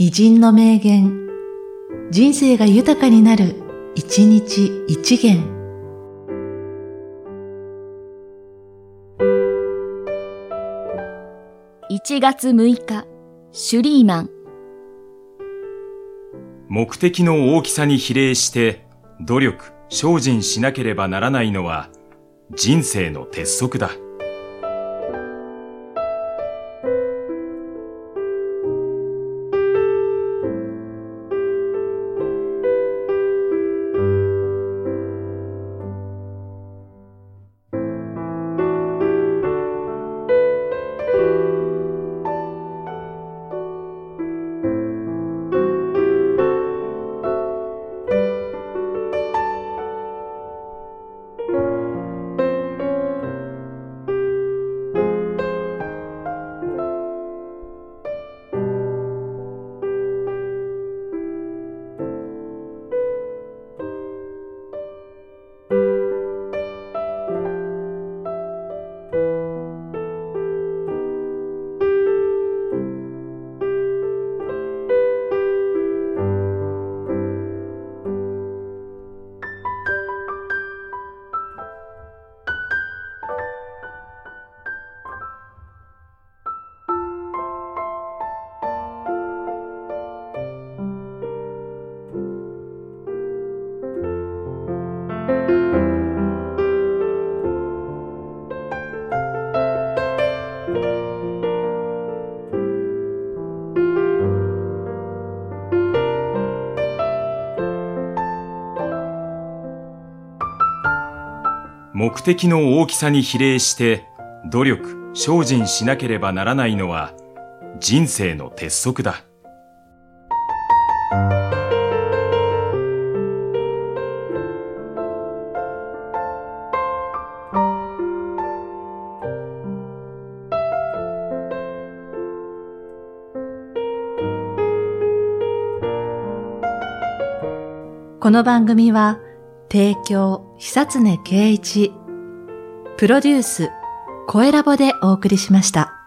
偉人の名言、人生が豊かになる、一日一元。1月6日、シュリーマン。目的の大きさに比例して努力、精進しなければならないのは人生の鉄則だ。目的の大きさに比例して努力、精進しなければならないのは人生の鉄則だ。この番組は、提供、久常圭一、プロデュース、声ラボでお送りしました。